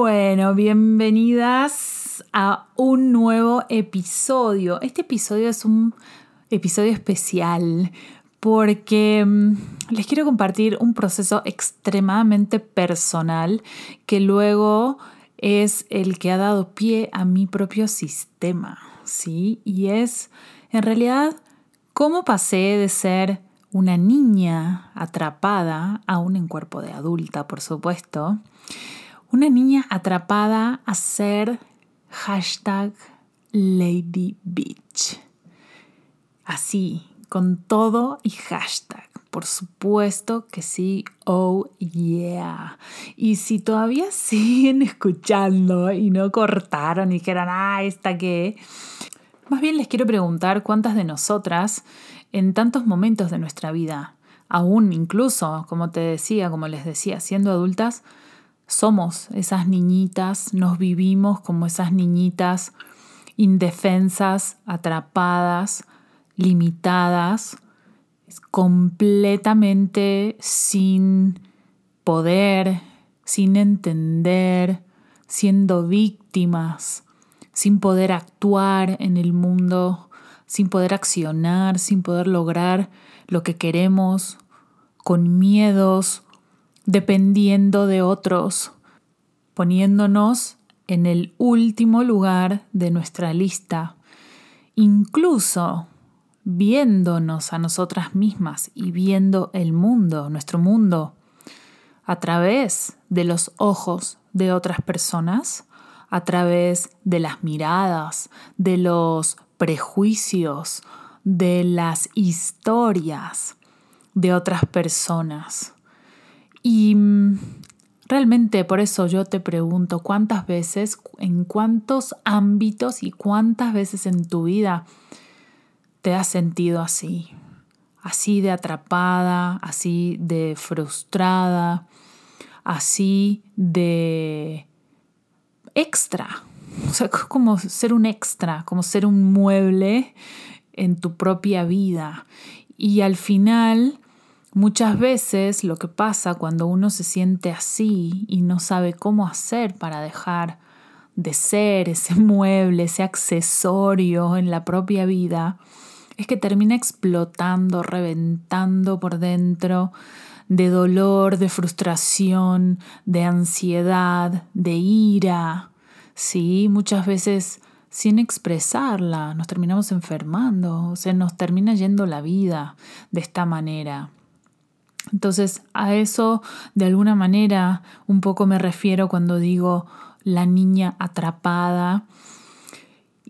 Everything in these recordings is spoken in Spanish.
Bueno, bienvenidas a un nuevo episodio. Este episodio es un episodio especial porque mm, les quiero compartir un proceso extremadamente personal que luego es el que ha dado pie a mi propio sistema, ¿sí? Y es, en realidad, cómo pasé de ser una niña atrapada, aún en cuerpo de adulta, por supuesto, una niña atrapada a ser hashtag Lady Beach. Así, con todo y hashtag. Por supuesto que sí, oh yeah. Y si todavía siguen escuchando y no cortaron y dijeron, ah, esta qué. Más bien les quiero preguntar cuántas de nosotras, en tantos momentos de nuestra vida, aún incluso, como te decía, como les decía, siendo adultas, somos esas niñitas, nos vivimos como esas niñitas indefensas, atrapadas, limitadas, completamente sin poder, sin entender, siendo víctimas, sin poder actuar en el mundo, sin poder accionar, sin poder lograr lo que queremos, con miedos, dependiendo de otros, poniéndonos en el último lugar de nuestra lista, incluso viéndonos a nosotras mismas y viendo el mundo, nuestro mundo, a través de los ojos de otras personas, a través de las miradas, de los prejuicios, de las historias de otras personas. Y mm, realmente por eso yo te pregunto, ¿cuántas veces, en cuántos ámbitos y cuántas veces en tu vida te has sentido así? Así de atrapada, así de frustrada, así de extra. O sea, como ser un extra, como ser un mueble en tu propia vida. Y al final Muchas veces lo que pasa cuando uno se siente así y no sabe cómo hacer para dejar de ser ese mueble, ese accesorio en la propia vida, es que termina explotando, reventando por dentro de dolor, de frustración, de ansiedad, de ira. Sí, muchas veces sin expresarla nos terminamos enfermando, o sea, nos termina yendo la vida de esta manera. Entonces a eso de alguna manera un poco me refiero cuando digo la niña atrapada.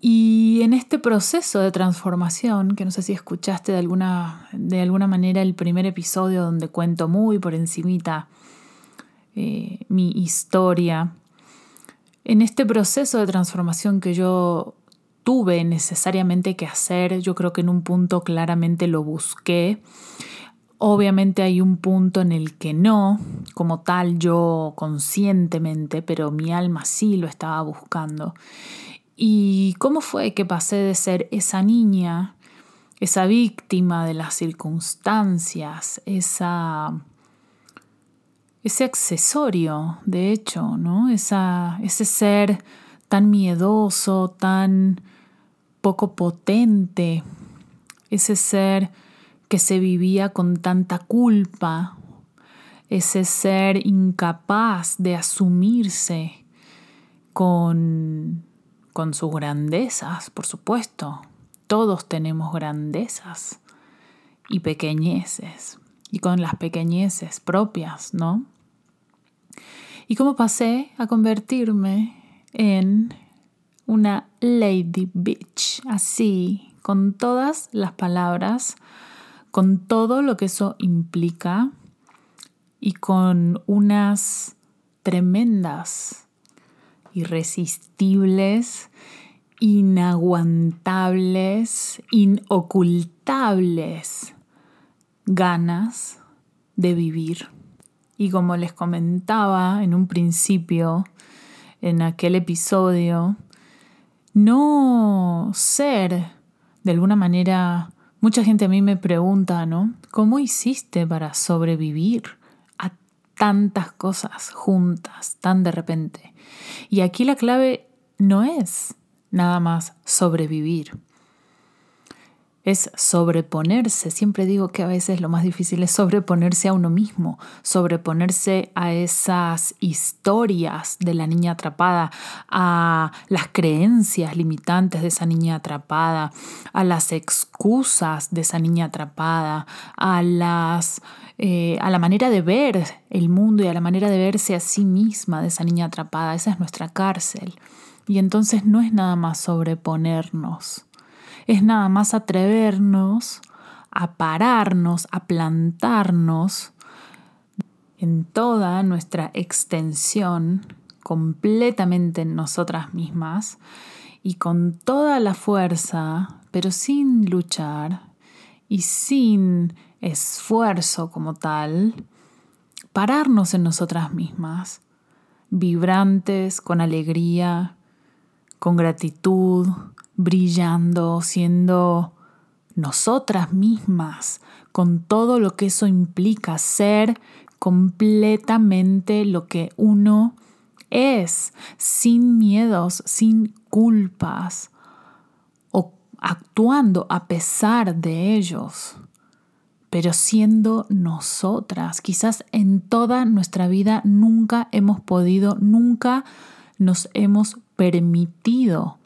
Y en este proceso de transformación, que no sé si escuchaste de alguna, de alguna manera el primer episodio donde cuento muy por encimita eh, mi historia, en este proceso de transformación que yo tuve necesariamente que hacer, yo creo que en un punto claramente lo busqué, Obviamente hay un punto en el que no, como tal yo conscientemente, pero mi alma sí lo estaba buscando. ¿Y cómo fue que pasé de ser esa niña, esa víctima de las circunstancias, esa, ese accesorio, de hecho, ¿no? Esa, ese ser tan miedoso, tan poco potente, ese ser que se vivía con tanta culpa, ese ser incapaz de asumirse con, con sus grandezas, por supuesto. Todos tenemos grandezas y pequeñeces, y con las pequeñeces propias, ¿no? Y cómo pasé a convertirme en una lady bitch, así, con todas las palabras con todo lo que eso implica y con unas tremendas irresistibles, inaguantables, inocultables ganas de vivir. Y como les comentaba en un principio, en aquel episodio, no ser de alguna manera, mucha gente a mí me pregunta, ¿no? ¿Cómo hiciste para sobrevivir a tantas cosas juntas, tan de repente? Y aquí la clave no es nada más sobrevivir es sobreponerse. Siempre digo que a veces lo más difícil es sobreponerse a uno mismo, sobreponerse a esas historias de la niña atrapada, a las creencias limitantes de esa niña atrapada, a las excusas de esa niña atrapada, a las eh, a la manera de ver el mundo y a la manera de verse a sí misma de esa niña atrapada. Esa es nuestra cárcel. Y entonces no es nada más sobreponernos es nada más atrevernos a pararnos, a plantarnos en toda nuestra extensión, completamente en nosotras mismas y con toda la fuerza, pero sin luchar y sin esfuerzo como tal, pararnos en nosotras mismas, vibrantes, con alegría, con gratitud, brillando, siendo nosotras mismas, con todo lo que eso implica, ser completamente lo que uno es, sin miedos, sin culpas, o actuando a pesar de ellos, pero siendo nosotras. Quizás en toda nuestra vida nunca hemos podido, nunca nos hemos permitido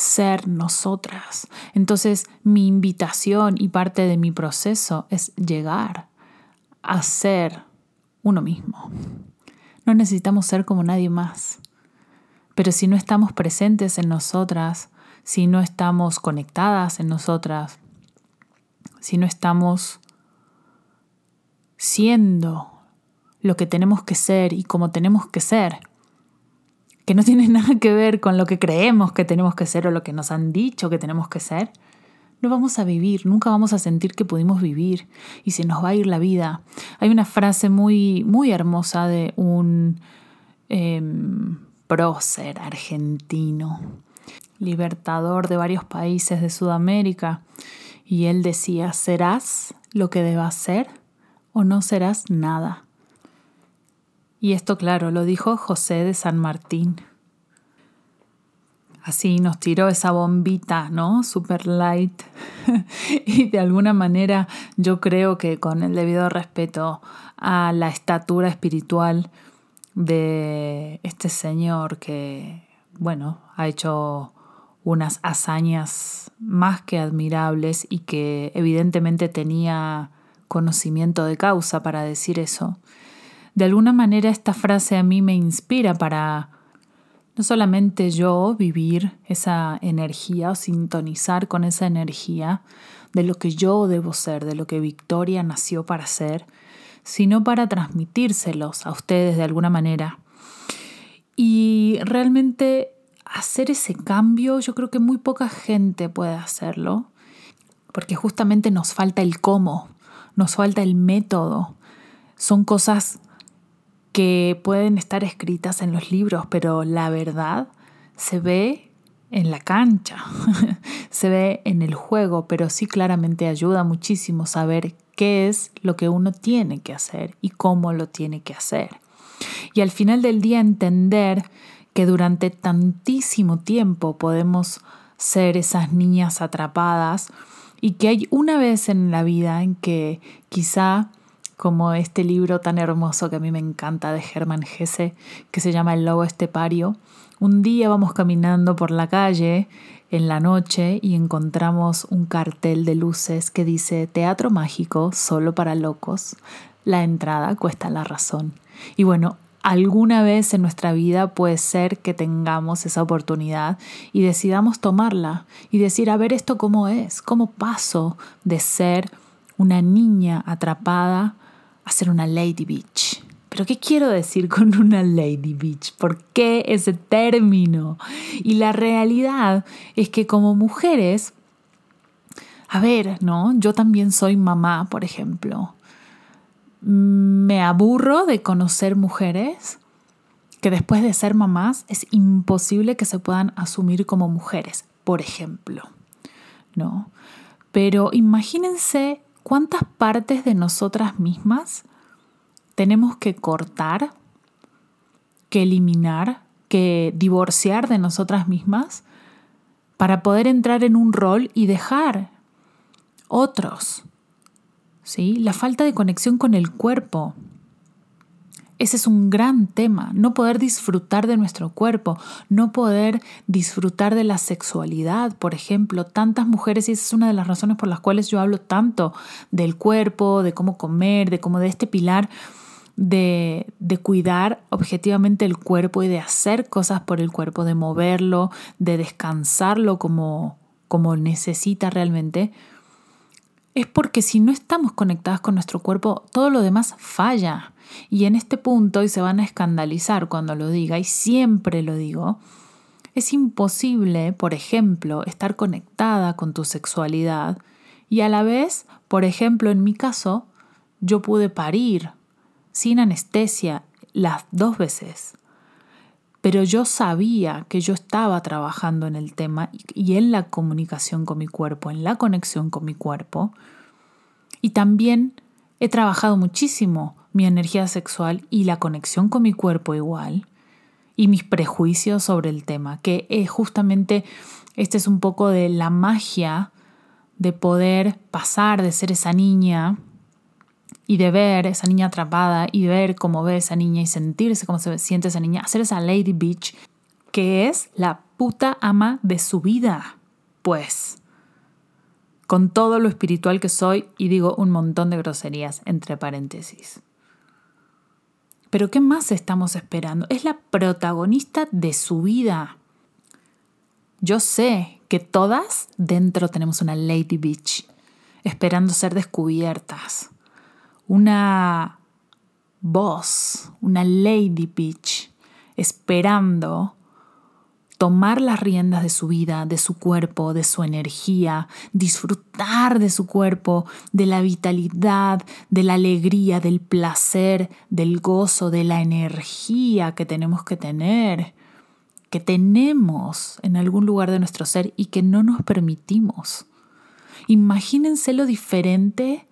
ser nosotras. Entonces mi invitación y parte de mi proceso es llegar a ser uno mismo. No necesitamos ser como nadie más. Pero si no estamos presentes en nosotras, si no estamos conectadas en nosotras, si no estamos siendo lo que tenemos que ser y como tenemos que ser, que no tiene nada que ver con lo que creemos que tenemos que ser o lo que nos han dicho que tenemos que ser, no vamos a vivir, nunca vamos a sentir que pudimos vivir y se nos va a ir la vida. Hay una frase muy, muy hermosa de un em, prócer argentino, libertador de varios países de Sudamérica, y él decía, serás lo que debas ser o no serás nada. Y esto, claro, lo dijo José de San Martín. Así nos tiró esa bombita, ¿no? Super light. y de alguna manera yo creo que con el debido respeto a la estatura espiritual de este señor que, bueno, ha hecho unas hazañas más que admirables y que evidentemente tenía conocimiento de causa para decir eso de alguna manera esta frase a mí me inspira para no solamente yo vivir esa energía o sintonizar con esa energía de lo que yo debo ser, de lo que Victoria nació para ser, sino para transmitírselos a ustedes de alguna manera. Y realmente hacer ese cambio, yo creo que muy poca gente puede hacerlo, porque justamente nos falta el cómo, nos falta el método. Son cosas pueden estar escritas en los libros, pero la verdad se ve en la cancha, se ve en el juego, pero sí claramente ayuda muchísimo saber qué es lo que uno tiene que hacer y cómo lo tiene que hacer. Y al final del día entender que durante tantísimo tiempo podemos ser esas niñas atrapadas y que hay una vez en la vida en que quizá como este libro tan hermoso que a mí me encanta de Hermann Hesse, que se llama El lobo estepario. Un día vamos caminando por la calle en la noche y encontramos un cartel de luces que dice Teatro Mágico solo para locos. La entrada cuesta la razón. Y bueno, alguna vez en nuestra vida puede ser que tengamos esa oportunidad y decidamos tomarla y decir, a ver esto cómo es, cómo paso de ser una niña atrapada a ser una Lady Beach. Pero ¿qué quiero decir con una lady bitch? ¿Por qué ese término? Y la realidad es que como mujeres, a ver, ¿no? Yo también soy mamá, por ejemplo. Me aburro de conocer mujeres que después de ser mamás es imposible que se puedan asumir como mujeres, por ejemplo. ¿No? Pero imagínense cuántas partes de nosotras mismas tenemos que cortar, que eliminar, que divorciar de nosotras mismas para poder entrar en un rol y dejar otros. ¿Sí? La falta de conexión con el cuerpo. Ese es un gran tema, no poder disfrutar de nuestro cuerpo, no poder disfrutar de la sexualidad, por ejemplo. Tantas mujeres, y esa es una de las razones por las cuales yo hablo tanto del cuerpo, de cómo comer, de cómo de este pilar de, de, cuidar objetivamente el cuerpo y de hacer cosas por el cuerpo, de moverlo, de descansarlo como, como necesita realmente, es porque si no estamos conectadas con nuestro cuerpo, todo lo demás falla. Y en este punto, y se van a escandalizar cuando lo diga, y siempre lo digo, es imposible, por ejemplo, estar conectada con tu sexualidad y a la vez, por ejemplo, en mi caso, yo pude parir sin anestesia las dos veces. Pero yo sabía que yo estaba trabajando en el tema y en la comunicación con mi cuerpo, en la conexión con mi cuerpo. Y también he trabajado muchísimo mi energía sexual y la conexión con mi cuerpo igual. Y mis prejuicios sobre el tema, que es justamente, este es un poco de la magia de poder pasar de ser esa niña y de ver esa niña atrapada y ver cómo ve esa niña y sentirse cómo se siente esa niña, hacer esa Lady Bitch que es la puta ama de su vida. Pues, con todo lo espiritual que soy y digo un montón de groserías entre paréntesis. Pero ¿qué más estamos esperando? Es la protagonista de su vida. Yo sé que todas dentro tenemos una Lady Bitch esperando ser descubiertas una voz, una lady bitch, esperando tomar las riendas de su vida, de su cuerpo, de su energía, disfrutar de su cuerpo, de la vitalidad, de la alegría, del placer, del gozo, de la energía que tenemos que tener, que tenemos en algún lugar de nuestro ser y que no nos permitimos. Imagínense lo diferente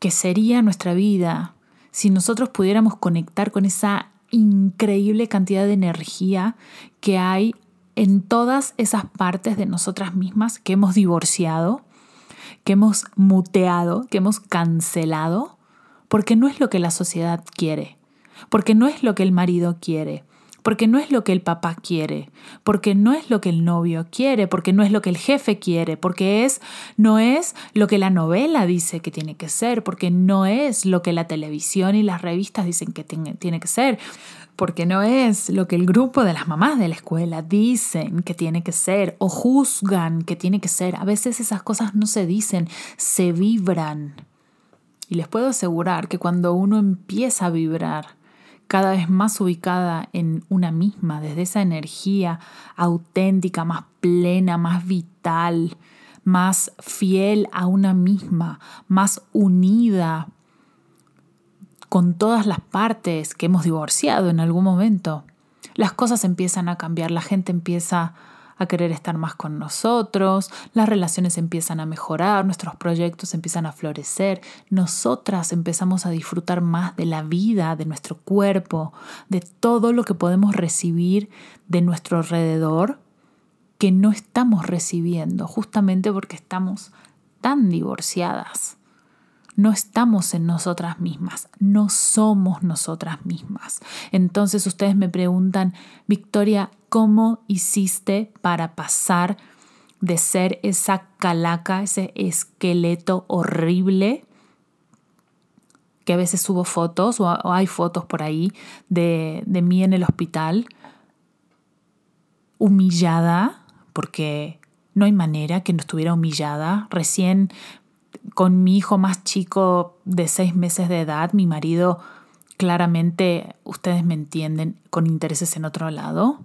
que sería nuestra vida si nosotros pudiéramos conectar con esa increíble cantidad de energía que hay en todas esas partes de nosotras mismas que hemos divorciado, que hemos muteado, que hemos cancelado, porque no es lo que la sociedad quiere, porque no es lo que el marido quiere, porque no es lo que el papá quiere, porque no es lo que el novio quiere, porque no es lo que el jefe quiere, porque es no es lo que la novela dice que tiene que ser, porque no es lo que la televisión y las revistas dicen que tiene, que ser, porque no es lo que el grupo de las mamás de la escuela dicen que tiene que ser o juzgan que tiene que ser. A veces esas cosas no se dicen, se vibran. Y les puedo asegurar que cuando uno empieza a vibrar, cada vez más ubicada en una misma, desde esa energía auténtica, más plena, más vital, más fiel a una misma, más unida con todas las partes que hemos divorciado en algún momento. Las cosas empiezan a cambiar, la gente empieza a querer estar más con nosotros, las relaciones empiezan a mejorar, nuestros proyectos empiezan a florecer, nosotras empezamos a disfrutar más de la vida, de nuestro cuerpo, de todo lo que podemos recibir de nuestro alrededor que no estamos recibiendo, justamente porque estamos tan divorciadas no estamos en nosotras mismas, no somos nosotras mismas. Entonces ustedes me preguntan, Victoria, ¿cómo hiciste para pasar de ser esa calaca, ese esqueleto horrible? Que a veces subo fotos o hay fotos por ahí de, de mí en el hospital, humillada, porque no hay manera que no estuviera humillada. Recién con mi hijo más chico de seis meses de edad, mi marido claramente ustedes me entienden, con intereses en otro lado.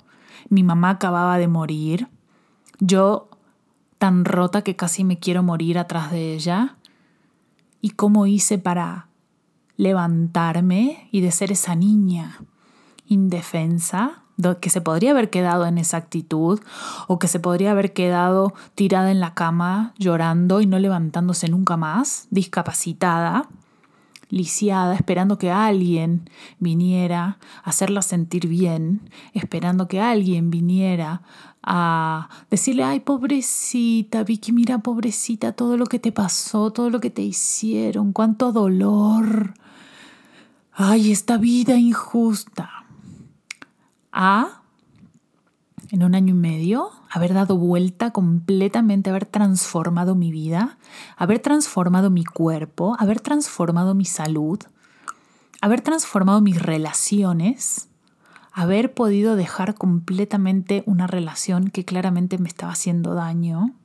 Mi mamá acababa de morir. Yo tan rota que casi me quiero morir atrás de ella. ¿Y cómo hice para levantarme y de ser esa niña indefensa que se podría haber quedado en esa actitud o que se podría haber quedado tirada en la cama llorando y no levantándose nunca más, discapacitada, lisiada, esperando que alguien viniera a hacerla sentir bien, esperando que alguien viniera a decirle, ay, pobrecita, Vicky, mira, pobrecita, todo lo que te pasó, todo lo que te hicieron, cuánto dolor. Ay, esta vida injusta a, en un año y medio, haber dado vuelta completamente, haber transformado mi vida, haber transformado mi cuerpo, haber transformado mi salud, haber transformado mis relaciones, haber podido dejar completamente una relación que claramente me estaba haciendo daño.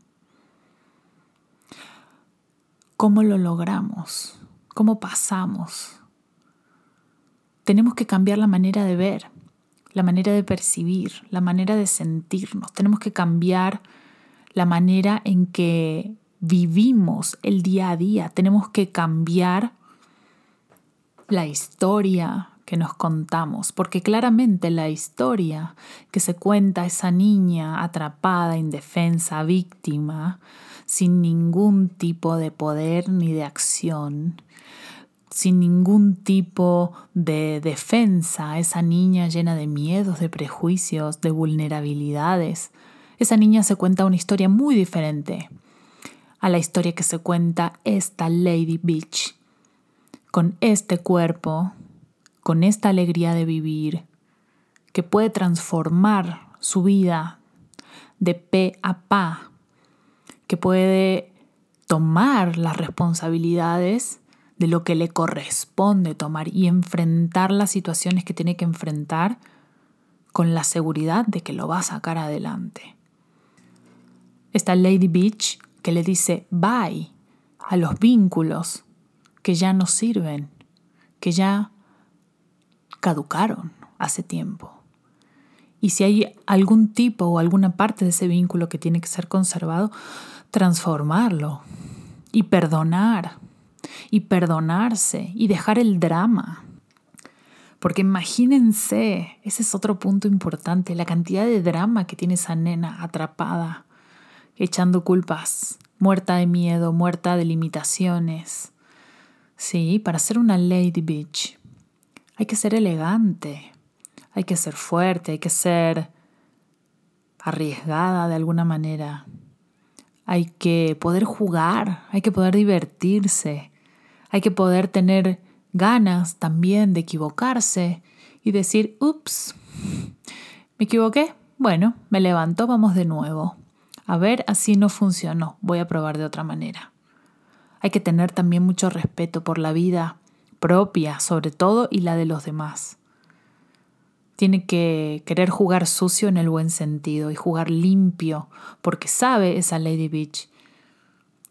¿Cómo lo logramos? ¿Cómo pasamos? Tenemos que cambiar la manera de ver la manera de percibir, la manera de sentirnos. Tenemos que cambiar la manera en que vivimos el día a día. Tenemos que cambiar la historia que nos contamos, porque claramente la historia que se cuenta esa niña atrapada, indefensa, víctima, sin ningún tipo de poder ni de acción, sin ningún tipo de defensa, esa niña llena de miedos, de prejuicios, de vulnerabilidades. Esa niña se cuenta una historia muy diferente a la historia que se cuenta esta Lady Beach, con este cuerpo, con esta alegría de vivir, que puede transformar su vida de pe a pa, que puede tomar las responsabilidades de lo que le corresponde tomar y enfrentar las situaciones que tiene que enfrentar con la seguridad de que lo va a sacar adelante. Está Lady Beach que le dice bye a los vínculos que ya no sirven, que ya caducaron hace tiempo. Y si hay algún tipo o alguna parte de ese vínculo que tiene que ser conservado, transformarlo y perdonar y perdonarse y dejar el drama. Porque imagínense, ese es otro punto importante, la cantidad de drama que tiene esa nena atrapada, echando culpas, muerta de miedo, muerta de limitaciones. Sí, para ser una lady bitch hay que ser elegante, hay que ser fuerte, hay que ser arriesgada de alguna manera. Hay que poder jugar, hay que poder divertirse, hay que poder tener ganas también de equivocarse y decir, ups, me equivoqué. Bueno, me levanto, vamos de nuevo. A ver, así no funcionó, voy a probar de otra manera. Hay que tener también mucho respeto por la vida propia, sobre todo, y la de los demás. Tiene que querer jugar sucio en el buen sentido y jugar limpio, porque sabe esa Lady Beach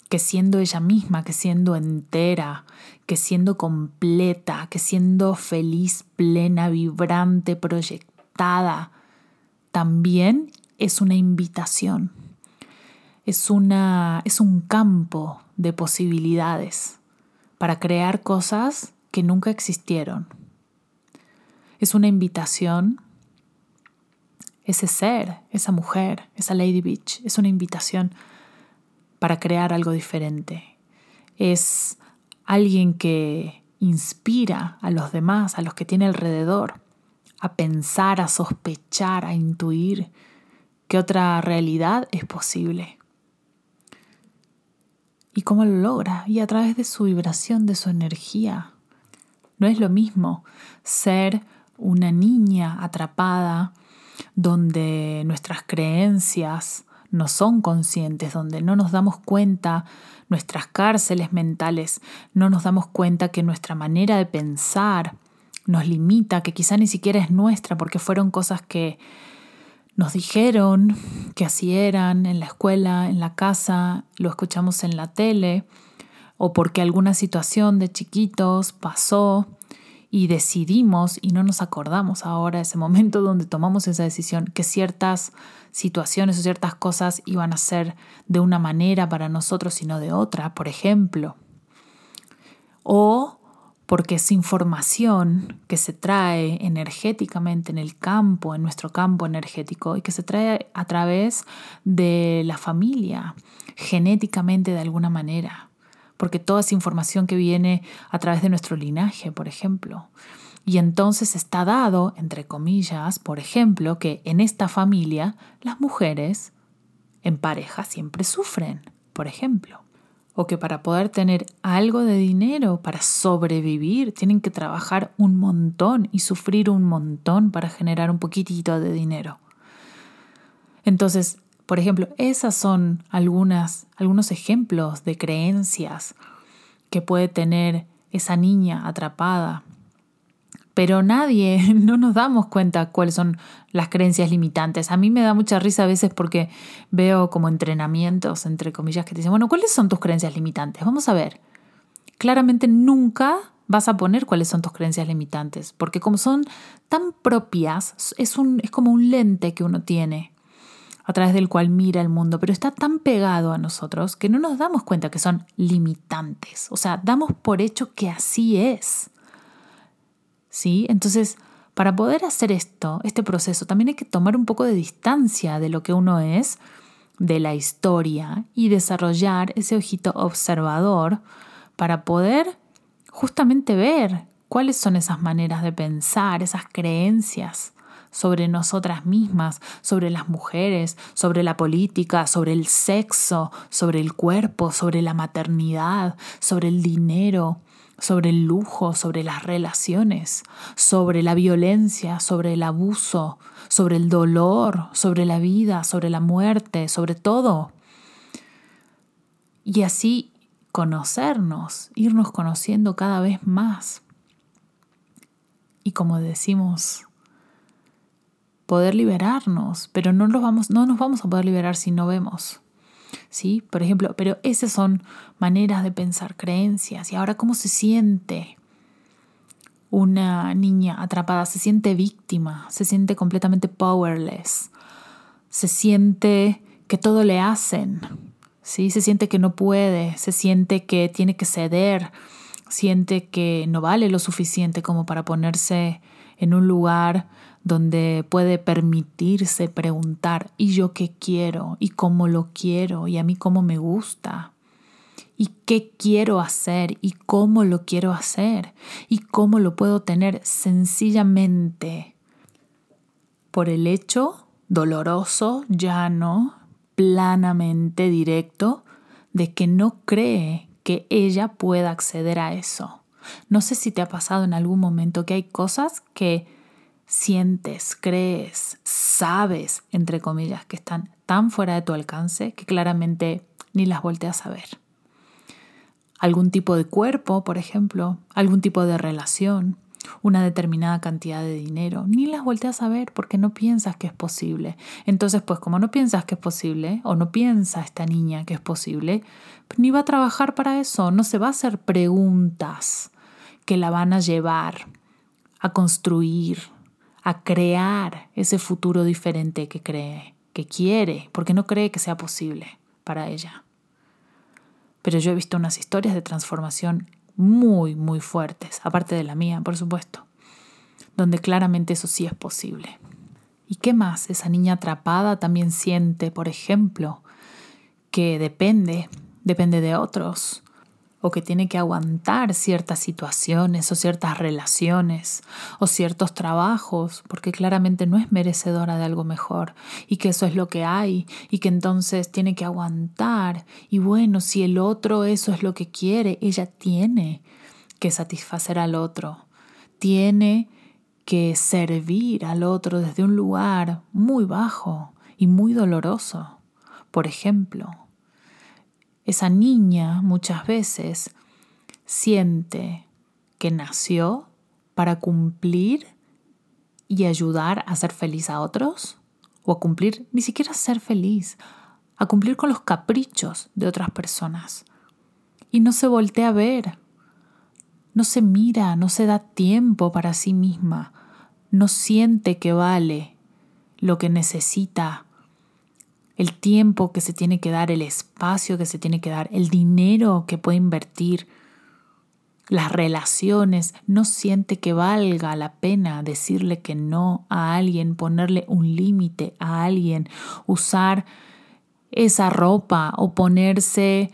que siendo ella misma, que siendo entera, que siendo completa, que siendo feliz, plena, vibrante, proyectada, también es una invitación. Es, una, es un campo de posibilidades para crear cosas que nunca existieron. Es una invitación ese ser, esa mujer, esa Lady Beach, es una invitación para crear algo diferente. Es alguien que inspira a los demás, a los que tiene alrededor, a pensar, a sospechar, a intuir que otra realidad es posible. ¿Y cómo lo logra? Y a través de su vibración, de su energía. No es lo mismo ser una niña atrapada donde nuestras creencias, no son conscientes, donde no nos damos cuenta nuestras cárceles mentales, no nos damos cuenta que nuestra manera de pensar nos limita, que quizá ni siquiera es nuestra, porque fueron cosas que nos dijeron que así eran en la escuela, en la casa, lo escuchamos en la tele, o porque alguna situación de chiquitos pasó y decidimos y no nos acordamos ahora ese momento donde tomamos esa decisión que ciertas situaciones o ciertas cosas iban a ser de una manera para nosotros y no de otra, por ejemplo. O porque es información que se trae energéticamente en el campo, en nuestro campo energético, y que se trae a través de la familia, genéticamente de alguna manera, porque toda esa información que viene a través de nuestro linaje, por ejemplo. Y entonces está dado, entre comillas, por ejemplo, que en esta familia las mujeres en pareja siempre sufren, por ejemplo o que para poder tener algo de dinero, para sobrevivir, tienen que trabajar un montón y sufrir un montón para generar un poquitito de dinero. Entonces, por ejemplo, esas son algunas, algunos ejemplos de creencias que puede tener esa niña atrapada pero nadie, no nos damos cuenta cuáles son las creencias limitantes. A mí me da mucha risa a veces porque veo como entrenamientos, entre comillas, que te dicen, bueno, ¿cuáles son tus creencias limitantes? Vamos a ver. Claramente nunca vas a poner cuáles son tus creencias limitantes, porque como son tan propias, es, un, es como un lente que uno tiene a través del cual mira el mundo, pero está tan pegado a nosotros que no nos damos cuenta que son limitantes. O sea, damos por hecho que así es. ¿sí? Entonces, para poder hacer esto, este proceso, también hay que tomar un poco de distancia de lo que uno es, de la historia, y desarrollar ese ojito observador para poder justamente ver cuáles son esas maneras de pensar, esas creencias sobre nosotras mismas, sobre las mujeres, sobre la política, sobre el sexo, sobre el cuerpo, sobre la maternidad, sobre el dinero, sobre el lujo, sobre las relaciones, sobre la violencia, sobre el abuso, sobre el dolor, sobre la vida, sobre la muerte, sobre todo. Y así conocernos, irnos conociendo cada vez más. Y como decimos, poder liberarnos, pero no, vamos, no nos vamos a poder liberar si no vemos. ¿sí? Por ejemplo, pero esas son maneras de pensar, creencias. Y ahora, ¿cómo se siente una niña atrapada? Se siente víctima, se siente completamente powerless, se siente que todo le hacen, ¿sí? Se siente que no puede, se siente que tiene que ceder, siente que no vale lo suficiente como para ponerse en un lugar donde puede permitirse preguntar, ¿y yo qué quiero? ¿Y cómo lo quiero? ¿Y a mí cómo me gusta? ¿Y qué quiero hacer? ¿Y cómo lo quiero hacer? ¿Y cómo lo puedo tener sencillamente por el hecho doloroso, llano, planamente directo, de que no cree que ella pueda acceder a eso. No sé si te ha pasado en algún momento que hay cosas que sientes, crees, sabes, entre comillas, que están tan fuera de tu alcance que claramente ni las volteas a ver. Algún tipo de cuerpo, por ejemplo, algún tipo de relación, una determinada cantidad de dinero, ni las volteas a ver porque no piensas que es posible. Entonces, pues como no piensas que es posible, o no piensa esta niña que es posible, ni va a trabajar para eso, no se va a hacer preguntas que la van a llevar a construir, a crear ese futuro diferente que cree, que quiere, porque no cree que sea posible para ella. Pero yo he visto unas historias de transformación muy, muy fuertes, aparte de la mía, por supuesto, donde claramente eso sí es posible. ¿Y qué más? Esa niña atrapada también siente, por ejemplo, que depende, depende de otros, o que tiene que aguantar ciertas situaciones o ciertas relaciones o ciertos trabajos porque claramente no es merecedora de algo mejor y que eso es lo que hay y que entonces tiene que aguantar y bueno, si el otro eso es lo que quiere, ella tiene que satisfacer al otro, tiene que servir al otro desde un lugar muy bajo y muy doloroso. Por ejemplo, esa niña muchas veces siente que nació para cumplir y ayudar a ser feliz a otros, o a cumplir, ni siquiera ser feliz, a cumplir con los caprichos de otras personas. Y no se voltea a ver no se mira, no se da tiempo para sí misma, no siente que vale lo que necesita, el tiempo que se tiene que dar, el espacio que se tiene que dar, el dinero que puede invertir, las relaciones, no siente que valga la pena decirle que no a alguien, ponerle un límite a alguien, usar esa ropa o ponerse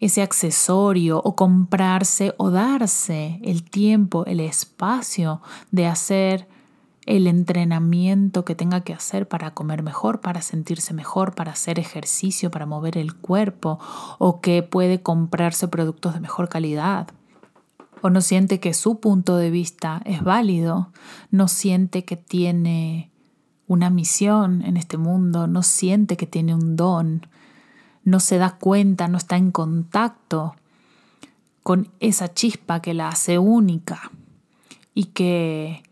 ese accesorio o comprarse o darse el tiempo, el espacio de hacer el entrenamiento que tenga que hacer para comer mejor, para sentirse mejor, para hacer ejercicio, para mover el cuerpo, o que puede comprarse productos de mejor calidad. O no siente que su punto de vista es válido, no siente que tiene una misión en este mundo, no siente que tiene un don, no se da cuenta, no está en contacto con esa chispa que la hace única y que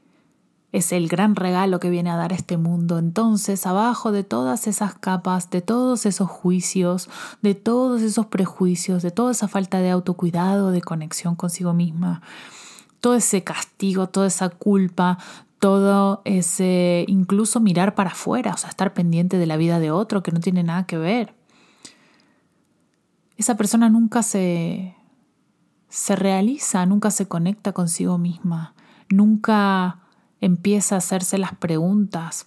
es el gran regalo que viene a dar este mundo. Entonces, abajo de todas esas capas, de todos esos juicios, de todos esos prejuicios, de toda esa falta de autocuidado, de conexión consigo misma, todo ese castigo, toda esa culpa, todo ese incluso mirar para afuera, o sea, estar pendiente de la vida de otro que no tiene nada que ver. Esa persona nunca se se realiza, nunca se conecta consigo misma, nunca empieza a hacerse las preguntas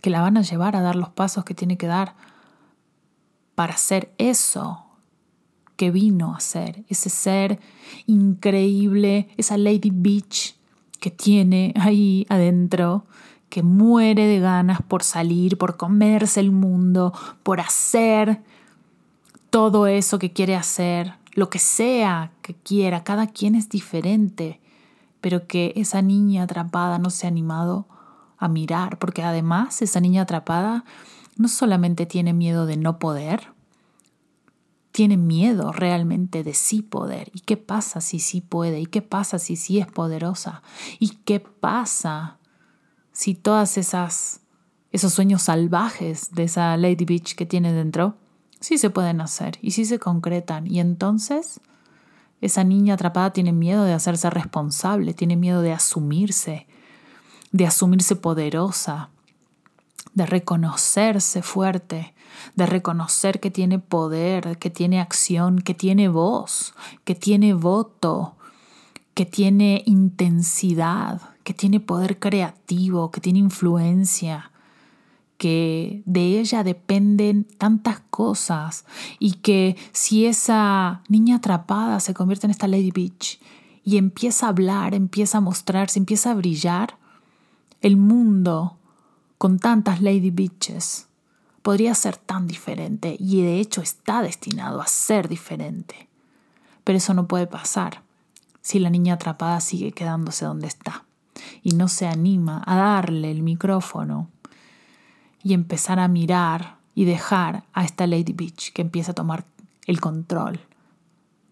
que la van a llevar a dar los pasos que tiene que dar para ser eso que vino a ser, ese ser increíble, esa Lady Beach que tiene ahí adentro, que muere de ganas por salir, por comerse el mundo, por hacer todo eso que quiere hacer, lo que sea que quiera, cada quien es diferente pero que esa niña atrapada no se ha animado a mirar, porque además esa niña atrapada no solamente tiene miedo de no poder, tiene miedo realmente de sí poder. ¿Y qué pasa si sí puede? ¿Y qué pasa si sí es poderosa? ¿Y qué pasa si todas esas esos sueños salvajes de esa Lady Beach que tiene dentro sí se pueden hacer y sí se concretan? Y entonces esa niña atrapada tiene miedo de hacerse responsable, tiene miedo de asumirse, de asumirse poderosa, de reconocerse fuerte, de reconocer que tiene poder, que tiene acción, que tiene voz, que tiene voto, que tiene intensidad, que tiene poder creativo, que tiene influencia, que de ella dependen tantas cosas y que si esa niña atrapada se convierte en esta Lady Beach y empieza a hablar, empieza a mostrarse, empieza a brillar, el mundo con tantas Lady Beaches podría ser tan diferente y de hecho está destinado a ser diferente. Pero eso no puede pasar si la niña atrapada sigue quedándose donde está y no se anima a darle el micrófono y empezar a mirar y dejar a esta Lady Beach que empieza a tomar el control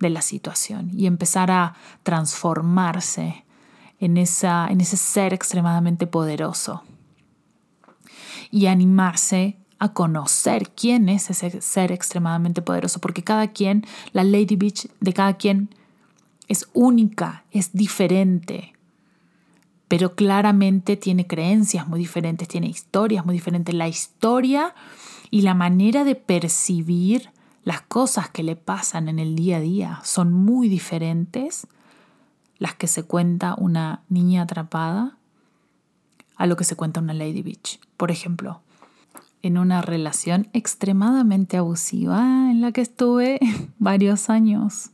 de la situación y empezar a transformarse en, esa, en ese ser extremadamente poderoso y animarse a conocer quién es ese ser extremadamente poderoso, porque cada quien, la Lady Beach de cada quien es única, es diferente pero claramente tiene creencias muy diferentes, tiene historias muy diferentes. La historia y la manera de percibir las cosas que le pasan en el día a día son muy diferentes las que se cuenta una niña atrapada a lo que se cuenta una Lady Beach. Por ejemplo, en una relación extremadamente abusiva en la que estuve varios años,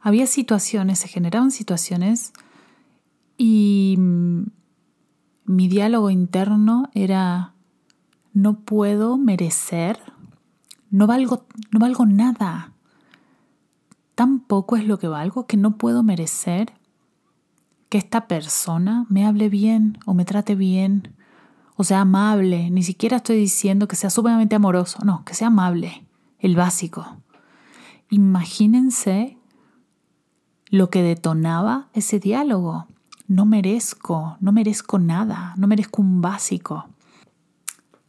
había situaciones, se generaban situaciones y mm, mi diálogo interno era, no puedo merecer, no valgo, no valgo nada. Tampoco es lo que valgo que no puedo merecer que esta persona me hable bien o me trate bien o sea amable. Ni siquiera estoy diciendo que sea sumamente amoroso, no, que sea amable, el básico. Imagínense lo que detonaba ese diálogo no merezco, no merezco nada, no merezco un básico.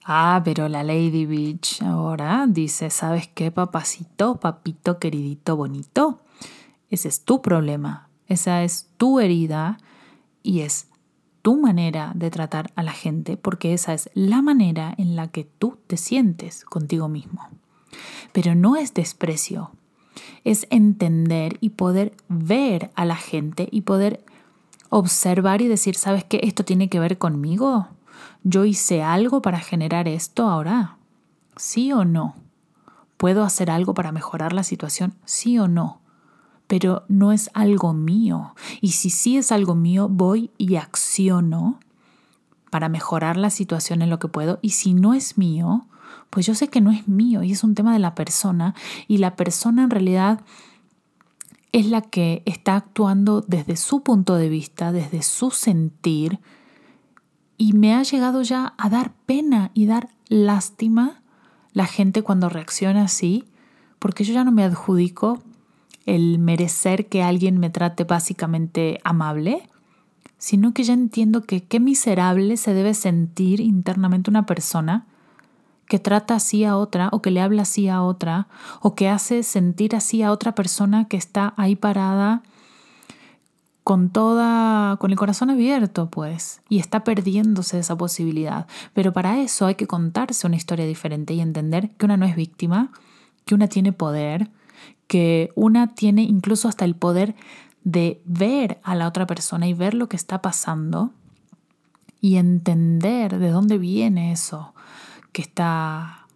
Ah, pero la Lady Beach ahora dice, ¿sabes qué, papacito, papito, queridito, bonito? ese es tu problema, esa es tu herida y es tu manera de tratar a la gente porque esa es la manera en la que tú te sientes contigo mismo. Pero no es desprecio, es entender y poder ver a la gente y poder observar y decir, ¿sabes qué? ¿Esto tiene que ver conmigo? ¿Yo hice algo para generar esto ahora? ¿Sí o no? ¿Puedo hacer algo para mejorar la situación? ¿Sí o no? pero no es algo mío. Y si sí es algo mío, voy y acciono para mejorar la situación en lo que puedo. Y si no es mío, pues yo sé que no es mío y es un tema de la persona. Y la persona en realidad es la que está actuando desde su punto de vista, desde su sentir. Y me ha llegado ya a dar pena y dar lástima la gente cuando reacciona así, porque yo ya no me adjudico el merecer que alguien me trate básicamente amable, sino que ya entiendo que qué miserable se debe sentir internamente una persona que trata así a otra o que le habla así a otra o que hace sentir así a otra persona que está ahí parada con toda con el corazón abierto, pues, y está perdiéndose esa posibilidad. Pero para eso hay que contarse una historia diferente y entender que una no es víctima, que una tiene poder, que una tiene incluso hasta el poder de ver a la otra persona y ver lo que está pasando y entender de dónde viene eso que está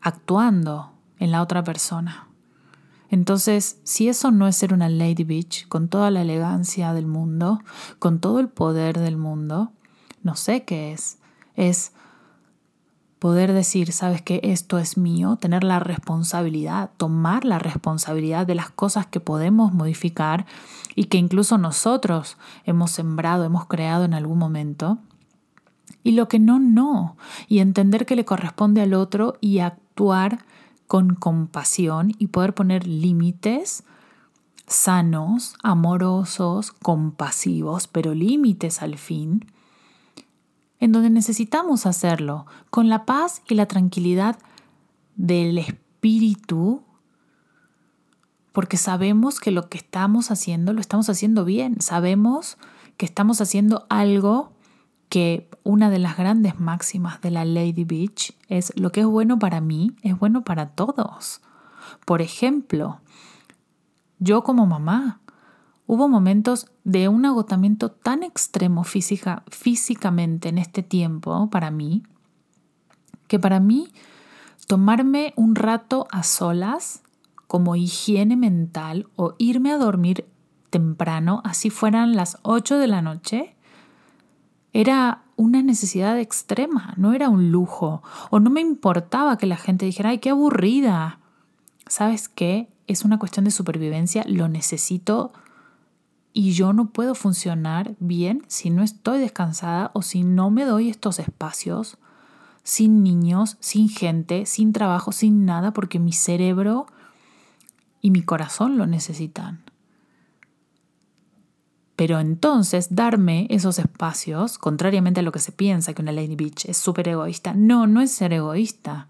actuando en la otra persona. Entonces, si eso no es ser una Lady Bitch con toda la elegancia del mundo, con todo el poder del mundo, no sé qué es. Es poder decir, sabes que esto es mío, tener la responsabilidad, tomar la responsabilidad de las cosas que podemos modificar y que incluso nosotros hemos sembrado, hemos creado en algún momento. Y lo que no, no. Y entender que le corresponde al otro y actuar con compasión y poder poner límites sanos, amorosos, compasivos, pero límites al fin en donde necesitamos hacerlo, con la paz y la tranquilidad del espíritu, porque sabemos que lo que estamos haciendo lo estamos haciendo bien, sabemos que estamos haciendo algo que una de las grandes máximas de la Lady Beach es lo que es bueno para mí es bueno para todos. Por ejemplo, yo como mamá Hubo momentos de un agotamiento tan extremo física, físicamente en este tiempo para mí, que para mí tomarme un rato a solas como higiene mental o irme a dormir temprano, así fueran las 8 de la noche, era una necesidad extrema, no era un lujo, o no me importaba que la gente dijera, ay, qué aburrida. ¿Sabes qué? Es una cuestión de supervivencia, lo necesito y yo no puedo funcionar bien si no estoy descansada o si no me doy estos espacios sin niños, sin gente, sin trabajo, sin nada, porque mi cerebro y mi corazón lo necesitan. Pero entonces darme esos espacios, contrariamente a lo que se piensa que una Lady Beach es súper egoísta, no, no es ser egoísta,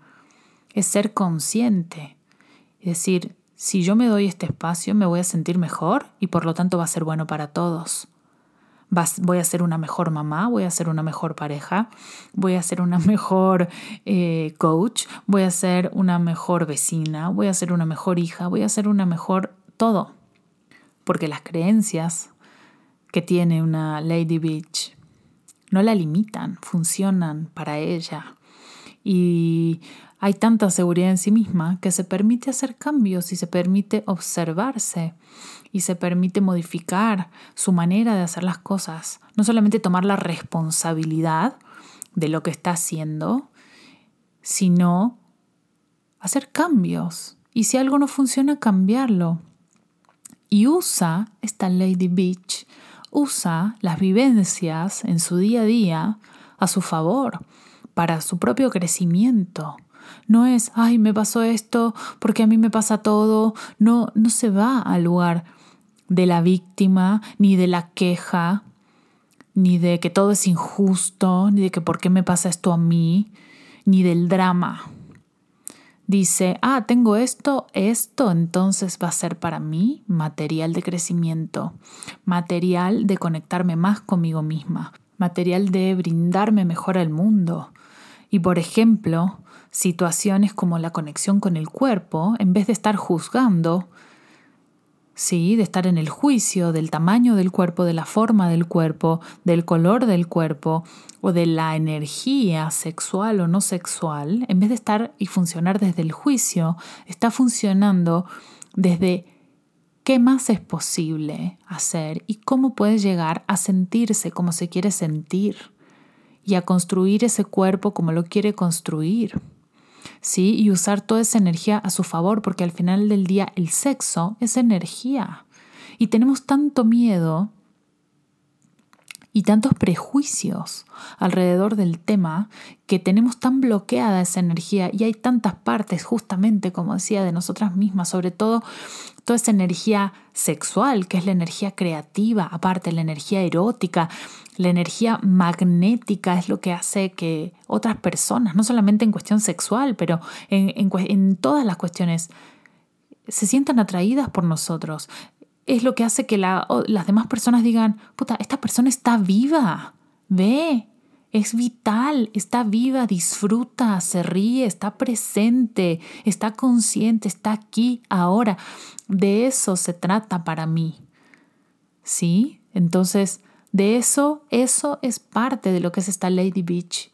es ser consciente. Es decir, si yo me doy este espacio me voy a sentir mejor y por lo tanto va a ser bueno para todos. voy a ser una mejor mamá, voy a ser una mejor pareja, voy a ser una mejor eh, coach, voy a ser una mejor vecina, voy a ser una mejor hija, voy a ser una mejor todo. Porque las creencias que tiene una Lady Beach no la limitan, funcionan para ella. Y hay tanta seguridad en sí misma que se permite hacer cambios y se permite observarse y se permite modificar su manera de hacer las cosas. No solamente tomar la responsabilidad de lo que está haciendo, sino hacer cambios. Y si algo no funciona, cambiarlo. Y usa esta Lady Beach, usa las vivencias en su día a día a su favor, para su propio crecimiento. No es, ay, me pasó esto porque a mí me pasa todo. No, no se va al lugar de la víctima, ni de la queja, ni de que todo es injusto, ni de que por qué me pasa esto a mí, ni del drama. Dice, ah, tengo esto, esto, entonces va a ser para mí material de crecimiento, material de conectarme más conmigo misma, material de brindarme mejor al mundo. Y por ejemplo, situaciones como la conexión con el cuerpo, en vez de estar juzgando, ¿sí? de estar en el juicio del tamaño del cuerpo, de la forma del cuerpo, del color del cuerpo o de la energía sexual o no sexual, en vez de estar y funcionar desde el juicio, está funcionando desde qué más es posible hacer y cómo puede llegar a sentirse como se quiere sentir y a construir ese cuerpo como lo quiere construir. ¿Sí? Y usar toda esa energía a su favor, porque al final del día el sexo es energía. Y tenemos tanto miedo y tantos prejuicios alrededor del tema que tenemos tan bloqueada esa energía y hay tantas partes justamente, como decía, de nosotras mismas, sobre todo toda esa energía sexual, que es la energía creativa, aparte la energía erótica, la energía magnética es lo que hace que otras personas, no solamente en cuestión sexual, pero en, todas las cuestiones, se sientan atraídas por nosotros. Es lo que hace que las demás personas digan, puta, esta persona está viva, ve, es vital, está viva, disfruta, se ríe, está presente, está consciente, está aquí, ahora. De eso se trata para mí. ¿Sí? Entonces, de eso, eso es parte de lo que es esta Lady Beach,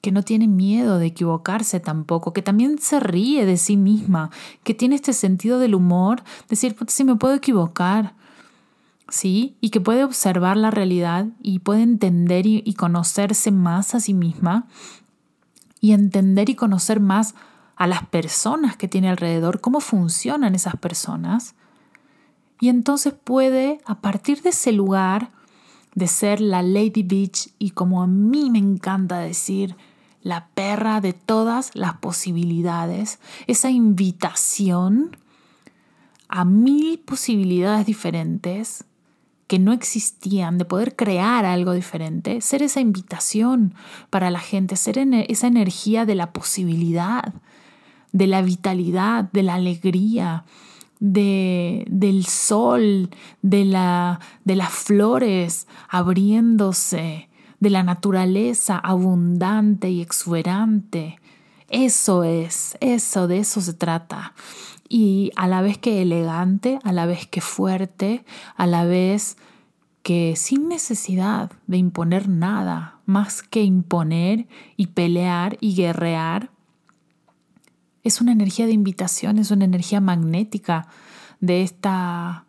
que no tiene miedo de equivocarse tampoco, que también se ríe de sí misma, que tiene este sentido del humor, decir, si me puedo equivocar, ¿sí? Y que puede observar la realidad y puede entender y, y conocerse más a sí misma y entender y conocer más a las personas que tiene alrededor, cómo funcionan esas personas. Y entonces puede, a partir de ese lugar, de ser la Lady Beach y como a mí me encanta decir, la perra de todas las posibilidades, esa invitación a mil posibilidades diferentes que no existían, de poder crear algo diferente, ser esa invitación para la gente, ser esa energía de la posibilidad, de la vitalidad, de la alegría, de, del sol, de, la, de las flores abriéndose, de la naturaleza abundante y exuberante. Eso es, eso, de eso se trata. Y a la vez que elegante, a la vez que fuerte, a la vez que sin necesidad de imponer nada, más que imponer y pelear y guerrear, es una energía de invitación, es una energía magnética de esta,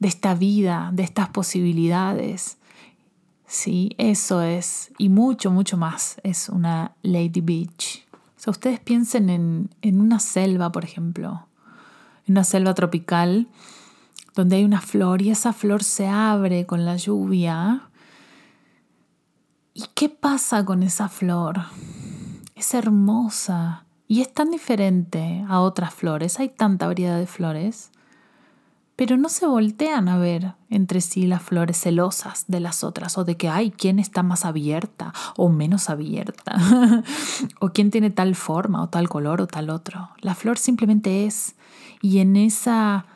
de esta vida, de estas posibilidades. Sí, eso es, y mucho, mucho más, es una Lady Beach. O ustedes piensen en, en una selva, por ejemplo, en una selva tropical, donde hay una flor y esa flor se abre con la lluvia. ¿Y qué pasa con esa flor? Es hermosa, y es tan diferente a otras flores, hay tanta variedad de flores, pero no se voltean a ver entre sí las flores celosas de las otras o de que hay quién está más abierta o menos abierta o quién tiene tal forma o tal color o tal otro. La flor simplemente es. Y en esa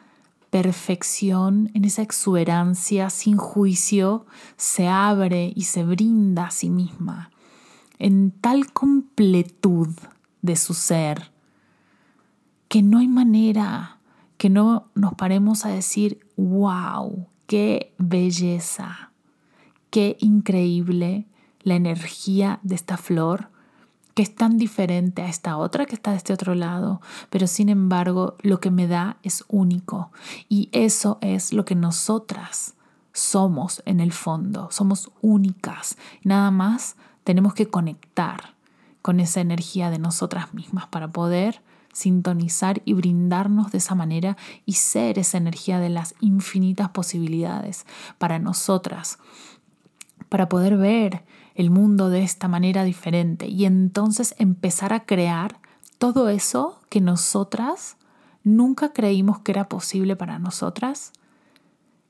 perfección, en esa exuberancia sin juicio, se abre y se brinda a sí misma. En tal completud de su ser, que no hay manera que no nos paremos a decir, wow, qué belleza, qué increíble la energía de esta flor, que es tan diferente a esta otra que está de este otro lado, pero sin embargo lo que me da es único y eso es lo que nosotras somos en el fondo, somos únicas, nada más tenemos que conectar con esa energía de nosotras mismas para poder sintonizar y brindarnos de esa manera y ser esa energía de las infinitas posibilidades para nosotras, para poder ver el mundo de esta manera diferente y entonces empezar a crear todo eso que nosotras nunca creímos que era posible para nosotras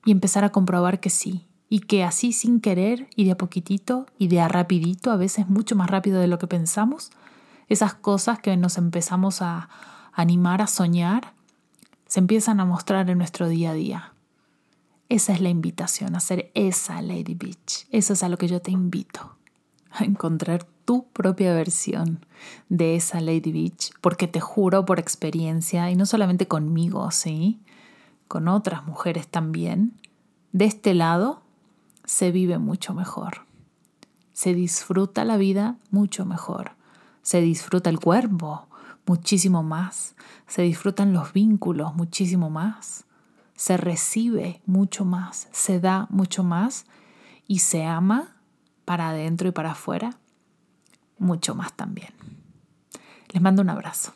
y empezar a comprobar que sí, y que así sin querer y de a poquitito y de a rapidito, a veces mucho más rápido de lo que pensamos, esas cosas que nos empezamos a, animar a soñar, se empiezan a mostrar en nuestro día a día. Esa es la invitación, a ser esa Lady Beach. Eso es a lo que yo te invito, a encontrar tu propia versión de esa Lady Beach, porque te juro por experiencia, y no solamente conmigo, ¿sí? Con otras mujeres también, de este lado se vive mucho mejor. Se disfruta la vida mucho mejor. Se disfruta el cuerpo muchísimo más. Se disfrutan los vínculos muchísimo más. Se recibe mucho más. Se da mucho más. Y se ama para adentro y para afuera mucho más también. Les mando un abrazo.